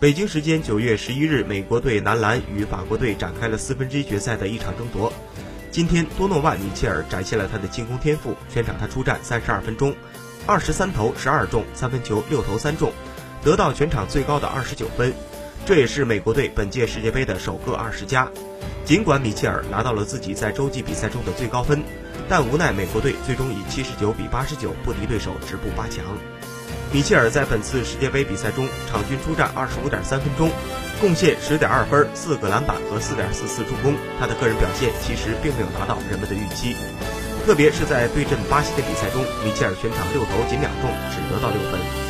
北京时间九月十一日，美国队男篮与法国队展开了四分之一决赛的一场争夺。今天，多诺万·米切尔展现了他的进攻天赋，全场他出战三十二分钟，二十三投十二中，三分球六投三中，得到全场最高的二十九分，这也是美国队本届世界杯的首个二十加。尽管米切尔拿到了自己在洲际比赛中的最高分，但无奈美国队最终以七十九比八十九不敌对手，止步八强。米切尔在本次世界杯比赛中场均出战二十五点三分钟，贡献十点二分、四个篮板和四点四次助攻。他的个人表现其实并没有达到人们的预期，特别是在对阵巴西的比赛中，米切尔全场六投仅两中，只得到六分。